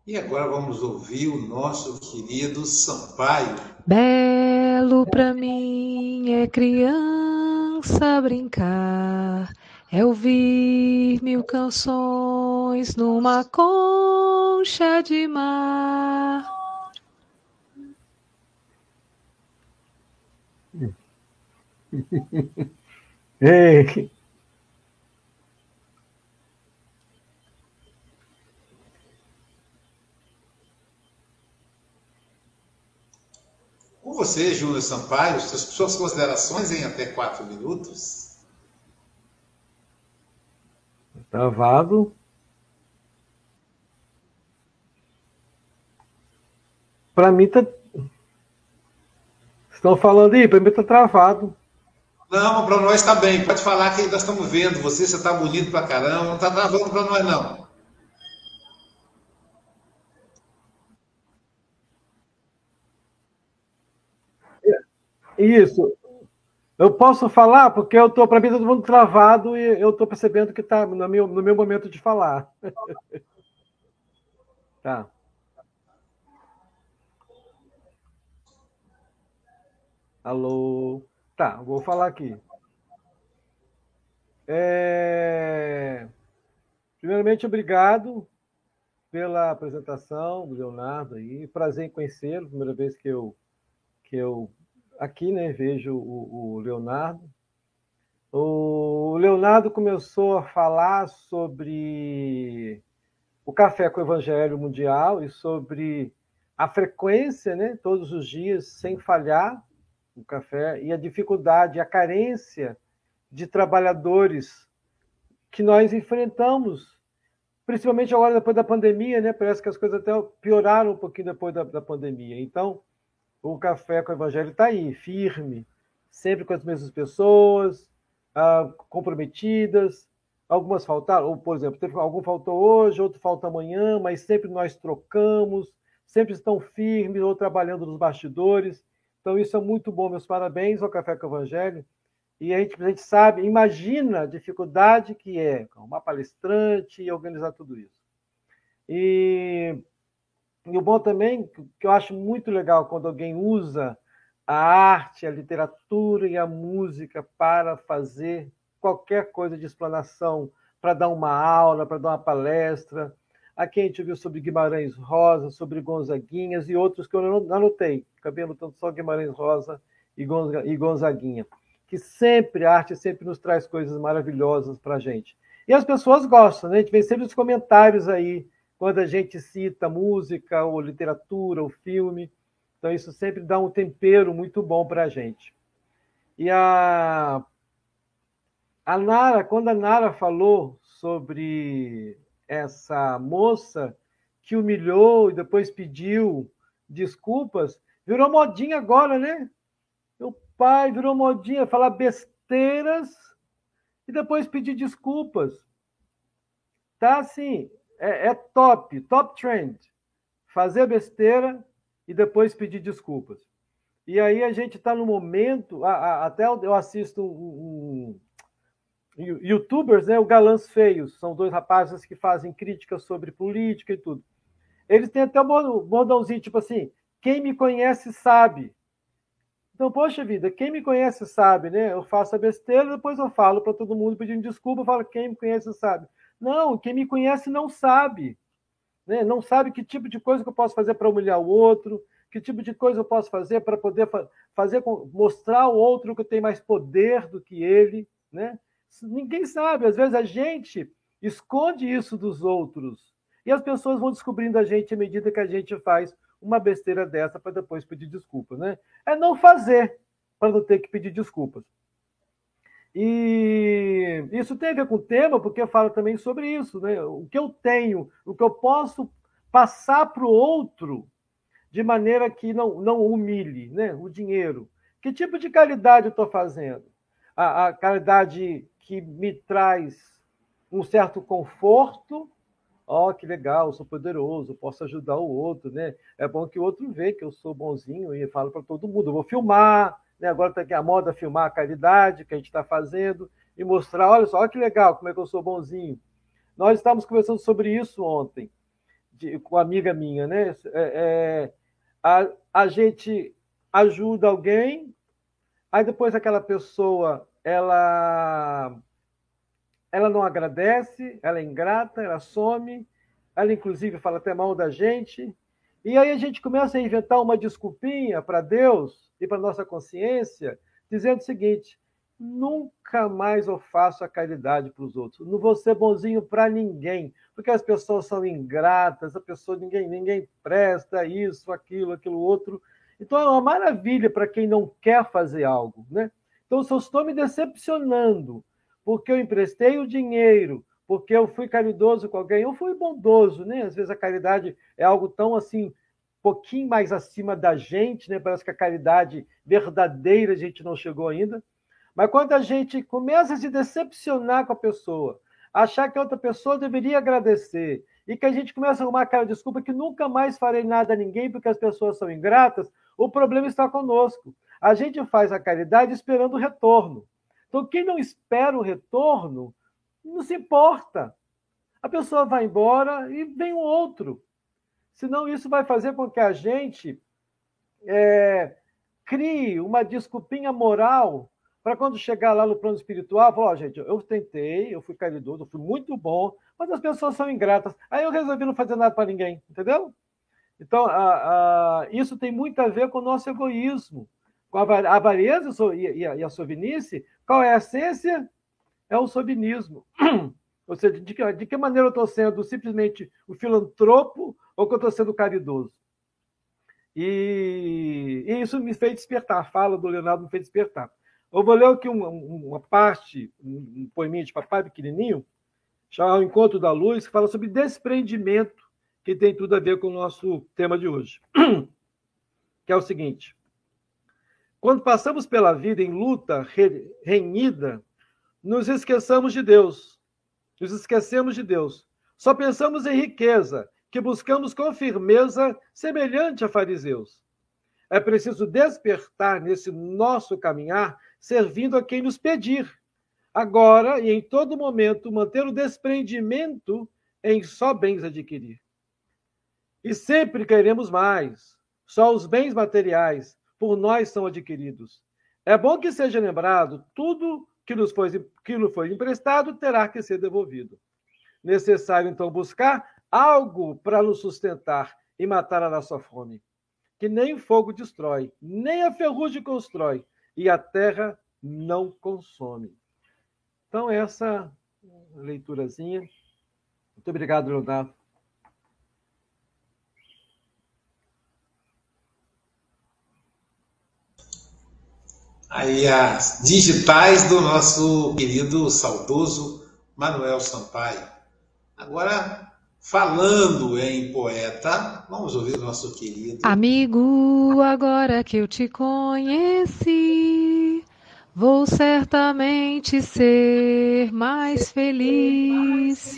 E agora vamos ouvir o nosso querido Sampaio. Belo para mim é criança brincar, é ouvir mil canções numa concha de mar. Ei, Com você, Júnior Sampaio, suas considerações em até quatro minutos. Travado. Para mim tá. Estão falando aí, para mim tá travado. Não, para nós está bem. Pode falar que nós estamos vendo você, você está bonito para caramba. Não está travando para nós, não. Isso. Eu posso falar porque eu tô para mim todo mundo travado e eu estou percebendo que está no meu, no meu momento de falar. tá. Alô. Tá, vou falar aqui. É... Primeiramente, obrigado pela apresentação do Leonardo aí. Prazer em conhecê-lo. Primeira vez que eu que eu aqui, né, vejo o, o Leonardo. O Leonardo começou a falar sobre o café com o Evangelho Mundial e sobre a frequência, né, todos os dias, sem falhar, o café, e a dificuldade, a carência de trabalhadores que nós enfrentamos, principalmente agora depois da pandemia, né? Parece que as coisas até pioraram um pouquinho depois da, da pandemia. Então, o Café com o Evangelho está aí, firme, sempre com as mesmas pessoas, ah, comprometidas. Algumas faltaram, ou, por exemplo, teve, algum faltou hoje, outro falta amanhã, mas sempre nós trocamos, sempre estão firmes ou trabalhando nos bastidores. Então, isso é muito bom. Meus parabéns ao Café com o Evangelho. E a gente, a gente sabe, imagina a dificuldade que é uma palestrante e organizar tudo isso. E e o bom também, que eu acho muito legal quando alguém usa a arte, a literatura e a música para fazer qualquer coisa de explanação, para dar uma aula, para dar uma palestra. Aqui a gente viu sobre Guimarães Rosa, sobre Gonzaguinhas e outros que eu não anotei. Acabei anotando só Guimarães Rosa e Gonzaguinha. Que sempre, a arte sempre nos traz coisas maravilhosas para a gente. E as pessoas gostam, né? A gente vê sempre os comentários aí quando a gente cita música, ou literatura, ou filme. Então, isso sempre dá um tempero muito bom para a gente. E a, a Nara, quando a Nara falou sobre essa moça que humilhou e depois pediu desculpas, virou modinha agora, né? Meu pai virou modinha falar besteiras e depois pedir desculpas. Tá assim, é, é top, top trend. Fazer besteira e depois pedir desculpas. E aí a gente está no momento, a, a, até eu assisto um, um, youtubers, né, o Galãs Feios, são dois rapazes que fazem críticas sobre política e tudo. Eles têm até um bordãozinho, tipo assim, quem me conhece sabe. Então, poxa vida, quem me conhece sabe, né? Eu faço a besteira, depois eu falo para todo mundo pedindo desculpa, eu falo quem me conhece sabe. Não, quem me conhece não sabe. Né? Não sabe que tipo de coisa que eu posso fazer para humilhar o outro, que tipo de coisa eu posso fazer para poder fazer mostrar ao outro que eu tenho mais poder do que ele, né? Ninguém sabe, às vezes a gente esconde isso dos outros. E as pessoas vão descobrindo a gente à medida que a gente faz uma besteira dessa para depois pedir desculpas, né? É não fazer para não ter que pedir desculpas. E isso tem a ver com o tema, porque fala também sobre isso, né? O que eu tenho, o que eu posso passar para o outro de maneira que não, não humilhe, né? O dinheiro. Que tipo de caridade eu estou fazendo? A, a caridade que me traz um certo conforto. Ó, oh, que legal, sou poderoso, posso ajudar o outro, né? É bom que o outro vê que eu sou bonzinho e falo para todo mundo, vou filmar, né? Agora está aqui a moda filmar a caridade que a gente está fazendo e mostrar, olha só, olha que legal, como é que eu sou bonzinho. Nós estávamos conversando sobre isso ontem, de, com uma amiga minha, né? É, é, a, a gente ajuda alguém, aí depois aquela pessoa, ela ela não agradece, ela é ingrata, ela some, ela inclusive fala até mal da gente, e aí a gente começa a inventar uma desculpinha para Deus e para nossa consciência, dizendo o seguinte: nunca mais eu faço a caridade para os outros. Não vou ser bonzinho para ninguém, porque as pessoas são ingratas, a pessoa ninguém ninguém presta isso, aquilo, aquilo outro. Então é uma maravilha para quem não quer fazer algo, né? Então se eu estou me decepcionando porque eu emprestei o dinheiro, porque eu fui caridoso com alguém, eu fui bondoso, né? Às vezes a caridade é algo tão assim, pouquinho mais acima da gente, né? Parece que a caridade verdadeira a gente não chegou ainda. Mas quando a gente começa a se decepcionar com a pessoa, achar que a outra pessoa deveria agradecer, e que a gente começa a arrumar aquela desculpa que nunca mais farei nada a ninguém porque as pessoas são ingratas, o problema está conosco. A gente faz a caridade esperando o retorno. Então, quem não espera o retorno, não se importa. A pessoa vai embora e vem um outro. Senão, isso vai fazer com que a gente é, crie uma desculpinha moral para quando chegar lá no plano espiritual, falar, oh, gente, eu tentei, eu fui caridoso, eu fui muito bom, mas as pessoas são ingratas. Aí eu resolvi não fazer nada para ninguém, entendeu? Então, a, a, isso tem muito a ver com o nosso egoísmo, com a avareza e a, e a sovinice. Qual é a essência? É o sovinismo. Ou seja, de que, de que maneira eu estou sendo simplesmente o filantropo ou que eu estou sendo caridoso? E, e, isso me fez despertar. A fala do Leonardo me fez despertar. Eu vou ler aqui uma, uma parte, um poeminha de papai pequenininho, chamado Encontro da Luz, que fala sobre desprendimento, que tem tudo a ver com o nosso tema de hoje. Que é o seguinte: quando passamos pela vida em luta renhida, nos esqueçamos de Deus nos esquecemos de Deus. Só pensamos em riqueza, que buscamos com firmeza, semelhante a fariseus. É preciso despertar nesse nosso caminhar, servindo a quem nos pedir. Agora e em todo momento, manter o desprendimento em só bens adquirir. E sempre queremos mais. Só os bens materiais por nós são adquiridos. É bom que seja lembrado tudo que nos foi, que nos foi emprestado terá que ser devolvido. Necessário, então, buscar algo para nos sustentar e matar a nossa fome, que nem o fogo destrói, nem a ferrugem constrói, e a terra não consome. Então, essa leiturazinha. Muito obrigado, Leonardo. Aí as digitais do nosso querido saudoso Manuel Sampaio. Agora, falando em poeta, vamos ouvir o nosso querido. Amigo, agora que eu te conheci, vou certamente ser mais feliz.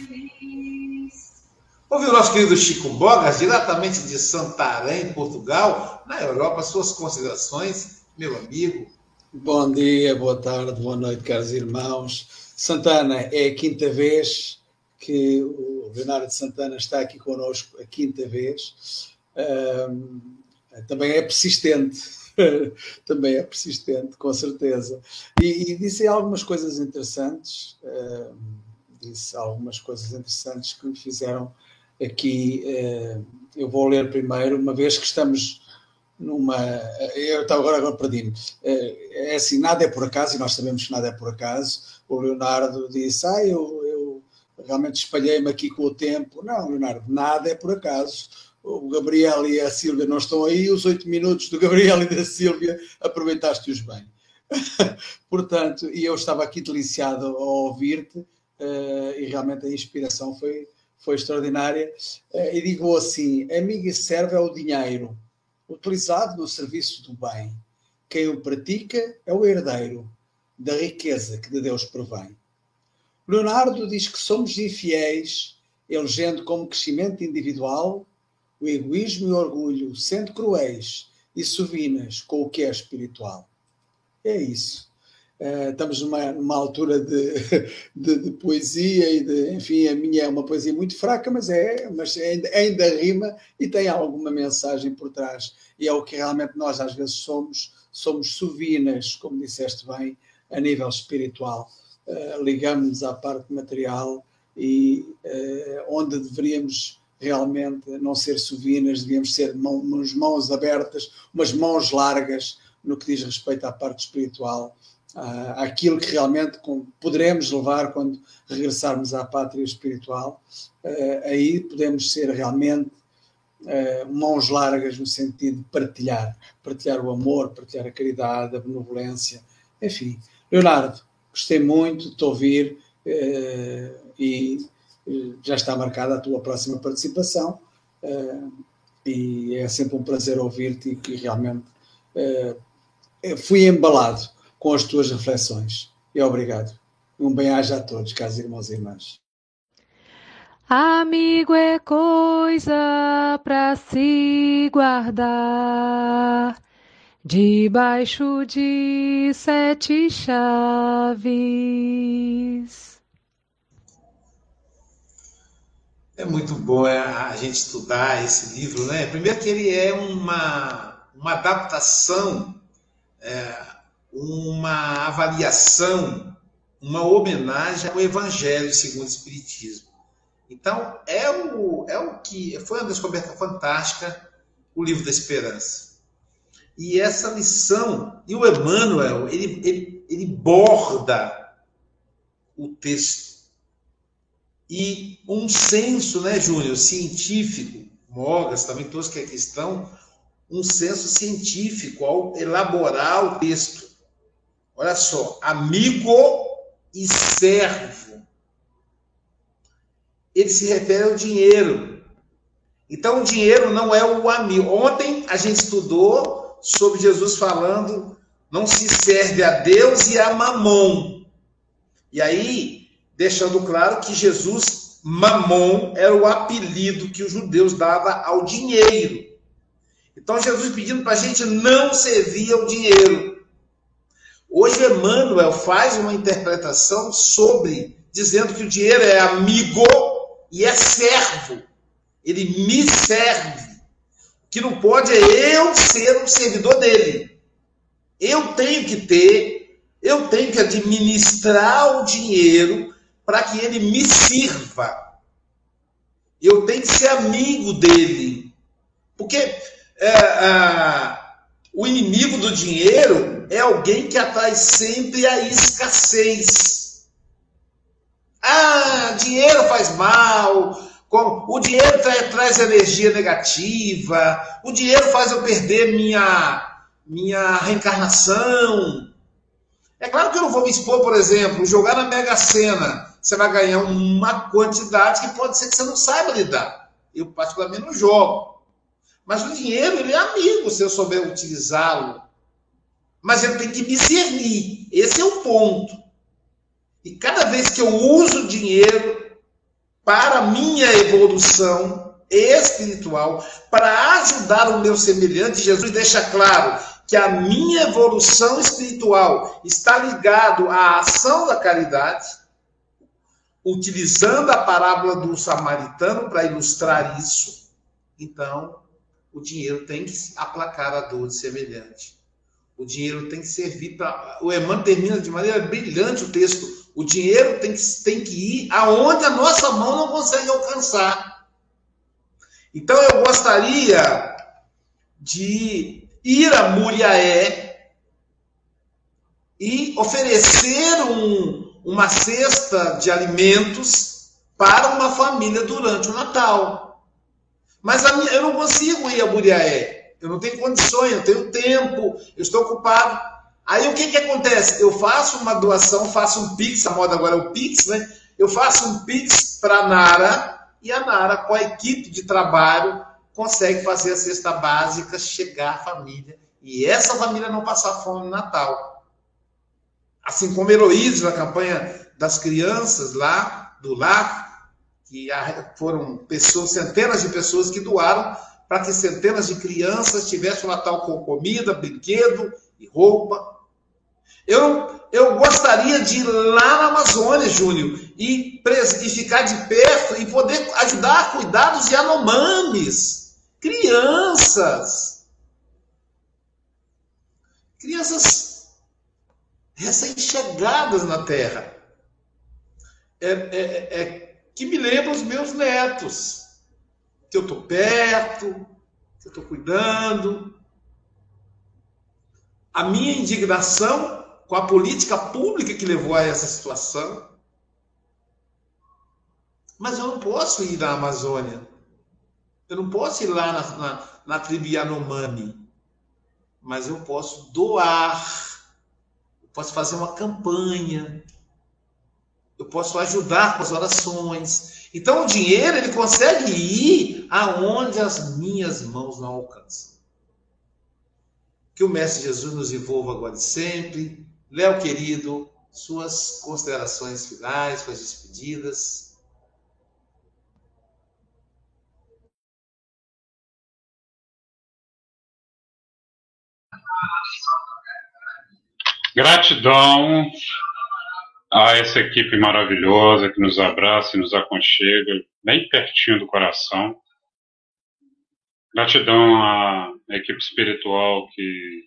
Ouviu o nosso querido Chico Bogas, diretamente de Santarém, Portugal, na Europa, suas considerações, meu amigo. Bom dia, boa tarde, boa noite, caros irmãos. Santana, é a quinta vez que o Leonardo Santana está aqui conosco, a quinta vez. Um, também é persistente, também é persistente, com certeza. E, e disse algumas coisas interessantes, um, disse algumas coisas interessantes que me fizeram aqui. Uh, eu vou ler primeiro, uma vez que estamos numa. Eu estava agora, agora perdi-me. É, é assim, nada é por acaso, e nós sabemos que nada é por acaso. O Leonardo disse: Ah, eu, eu realmente espalhei-me aqui com o tempo. Não, Leonardo, nada é por acaso. o Gabriel e a Sílvia não estão aí, os oito minutos do Gabriel e da Sílvia aproveitaste-os bem. Portanto, e eu estava aqui deliciado ao ouvir-te uh, e realmente a inspiração foi, foi extraordinária. Uh, e digo assim: amigo e servo é o dinheiro utilizado no serviço do bem. Quem o pratica é o herdeiro da riqueza que de Deus provém. Leonardo diz que somos infiéis, elegendo como crescimento individual o egoísmo e o orgulho, sendo cruéis e suvinas com o que é espiritual. É isso. Uh, estamos numa, numa altura de, de, de, poesia e de, enfim, a minha é uma poesia muito fraca, mas é, mas ainda, ainda rima e tem alguma mensagem por trás. E é o que realmente nós às vezes somos, somos suvinas, como disseste bem, a nível espiritual. Uh, ligamos-nos à parte material e uh, onde deveríamos realmente não ser suvinas, devíamos ser mão, umas mãos abertas, umas mãos largas no que diz respeito à parte espiritual, uh, àquilo que realmente poderemos levar quando regressarmos à pátria espiritual. Uh, aí podemos ser realmente uh, mãos largas no sentido de partilhar, partilhar o amor, partilhar a caridade, a benevolência, enfim. Leonardo, gostei muito de te ouvir e já está marcada a tua próxima participação e é sempre um prazer ouvir-te e realmente fui embalado com as tuas reflexões. E obrigado. Um bem-aja a todos, caros irmãos e irmãs. Amigo é coisa para se guardar debaixo de sete chaves. É muito bom é, a gente estudar esse livro, né? Primeiro que ele é uma, uma adaptação é, uma avaliação, uma homenagem ao Evangelho segundo o Espiritismo. Então, é o, é o que foi uma descoberta fantástica o livro da esperança. E essa lição, e o Emmanuel, ele, ele, ele borda o texto. E um senso, né, Júnior, científico, Mogas, também todos que aqui estão, um senso científico ao elaborar o texto. Olha só, amigo e servo. Ele se refere ao dinheiro. Então, o dinheiro não é o amigo. Ontem a gente estudou sobre Jesus falando: não se serve a Deus e a mamon. E aí, deixando claro que Jesus, mamon, era o apelido que os judeus davam ao dinheiro. Então, Jesus pedindo para a gente não servir ao dinheiro. Hoje, Emmanuel faz uma interpretação sobre, dizendo que o dinheiro é amigo e é servo. Ele me serve. O que não pode é eu ser um servidor dele. Eu tenho que ter, eu tenho que administrar o dinheiro para que ele me sirva. Eu tenho que ser amigo dele. Porque é, é, o inimigo do dinheiro é alguém que atrai sempre a escassez. Ah, dinheiro faz mal, o dinheiro tra traz energia negativa, o dinheiro faz eu perder minha, minha reencarnação. É claro que eu não vou me expor, por exemplo, jogar na Mega Sena. Você vai ganhar uma quantidade que pode ser que você não saiba lidar. Eu, particularmente, não jogo. Mas o dinheiro, ele é amigo se eu souber utilizá-lo. Mas ele tem que me servir. Esse é o ponto. E cada vez que eu uso dinheiro para minha evolução espiritual, para ajudar o meu semelhante, Jesus deixa claro que a minha evolução espiritual está ligado à ação da caridade, utilizando a parábola do samaritano para ilustrar isso. Então, o dinheiro tem que aplacar a dor de semelhante. O dinheiro tem que servir para. O Emmanuel termina de maneira brilhante o texto. O dinheiro tem que, tem que ir aonde a nossa mão não consegue alcançar. Então eu gostaria de ir a Muriaé e oferecer um, uma cesta de alimentos para uma família durante o Natal. Mas minha, eu não consigo ir a Buriaé. Eu não tenho condições, eu tenho tempo, eu estou ocupado. Aí o que, que acontece? Eu faço uma doação, faço um Pix, a moda agora é o Pix, né? Eu faço um Pix para a Nara e a Nara, com a equipe de trabalho, consegue fazer a cesta básica chegar à família e essa família não passar fome no Natal. Assim como Heloísa, na campanha das crianças lá do lar, que foram pessoas, centenas de pessoas que doaram para que centenas de crianças tivessem o Natal com comida, brinquedo e roupa. Eu, eu gostaria de ir lá na Amazônia, Júnior, e, e ficar de perto e poder ajudar a cuidar dos Yanomamis, crianças. Crianças recém-chegadas na Terra. É, é, é, que me lembra os meus netos, que eu estou perto, que eu estou cuidando. A minha indignação com a política pública que levou a essa situação. Mas eu não posso ir na Amazônia. Eu não posso ir lá na, na, na tribo Yanomami. Mas eu posso doar. Eu posso fazer uma campanha. Eu posso ajudar com as orações. Então o dinheiro ele consegue ir aonde as minhas mãos não alcançam. Que o Mestre Jesus nos envolva agora e sempre Léo, querido, suas considerações finais, suas despedidas. Gratidão a essa equipe maravilhosa que nos abraça e nos aconchega, bem pertinho do coração. Gratidão à equipe espiritual que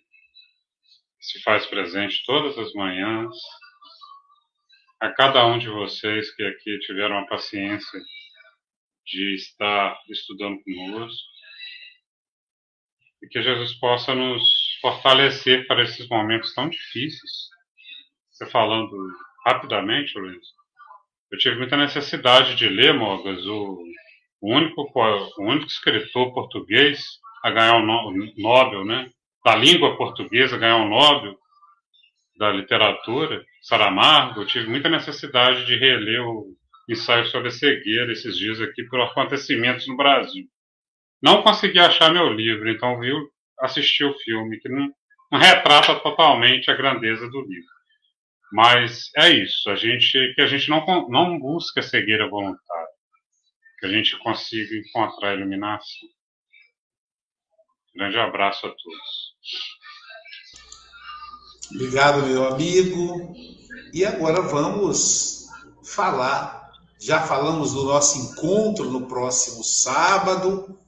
se faz presente todas as manhãs. A cada um de vocês que aqui tiveram a paciência de estar estudando conosco. E que Jesus possa nos fortalecer para esses momentos tão difíceis. Você falando rapidamente, Luiz, eu tive muita necessidade de ler, Mogas, o, o, único, o único escritor português a ganhar o Nobel, né? da língua portuguesa, ganhar um Nobel da literatura, Saramago, eu tive muita necessidade de reler o ensaio sobre a cegueira esses dias aqui por acontecimentos no Brasil. Não consegui achar meu livro, então vi, assisti o filme, que não, não retrata totalmente a grandeza do livro. Mas é isso, a gente, que a gente não, não busca cegueira voluntária, que a gente consiga encontrar a iluminação. Grande abraço a todos. Obrigado, meu amigo. E agora vamos falar. Já falamos do nosso encontro no próximo sábado.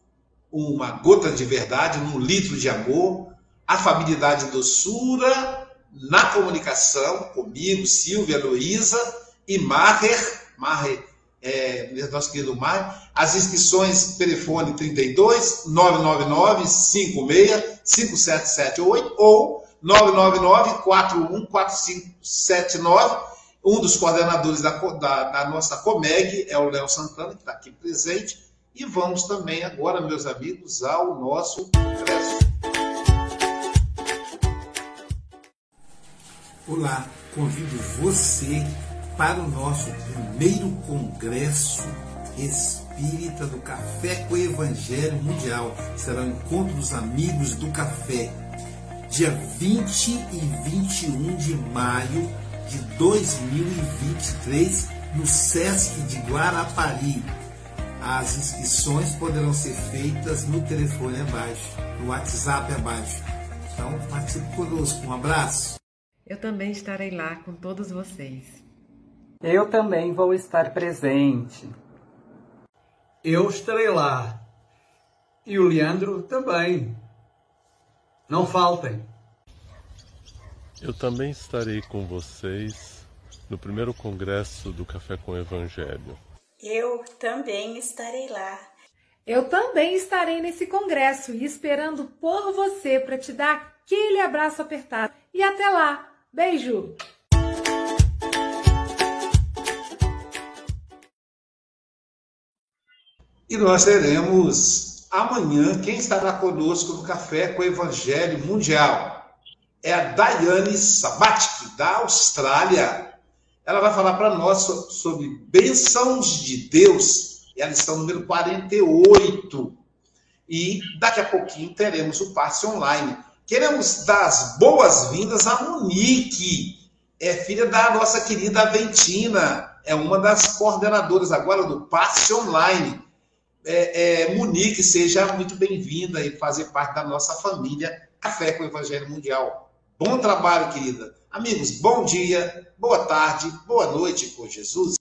Uma gota de verdade num litro de amor. Afabilidade e doçura na comunicação comigo, Silvia, Luísa e Maher. Maher é, nosso querido Mar. As inscrições, telefone 32 999 56 5778 ou 999 414579. Um dos coordenadores da, da, da nossa Comeg é o Léo Santana, que está aqui presente. E vamos também agora, meus amigos, ao nosso congresso. Olá, convido você para o nosso primeiro congresso espírita do Café com o Evangelho Mundial. Será o encontro dos amigos do café, dia 20 e 21 de maio de 2023, no SESC de Guarapari. As inscrições poderão ser feitas no telefone abaixo, no WhatsApp abaixo. Então, participe conosco. Um abraço. Eu também estarei lá com todos vocês. Eu também vou estar presente. Eu estarei lá. E o Leandro também. Não faltem. Eu também estarei com vocês no primeiro congresso do Café com o Evangelho. Eu também estarei lá. Eu também estarei nesse congresso e esperando por você para te dar aquele abraço apertado. E até lá. Beijo! E nós teremos amanhã, quem estará conosco no Café com o Evangelho Mundial é a Daiane Sabatic, da Austrália. Ela vai falar para nós sobre bênçãos de Deus, e a lição número 48. E daqui a pouquinho teremos o passe online. Queremos dar as boas-vindas a Monique, é filha da nossa querida Aventina, é uma das coordenadoras agora do passe online. É, é, Monique, seja muito bem-vinda e fazer parte da nossa família Café com o Evangelho Mundial. Bom trabalho, querida. Amigos, bom dia, boa tarde, boa noite com Jesus.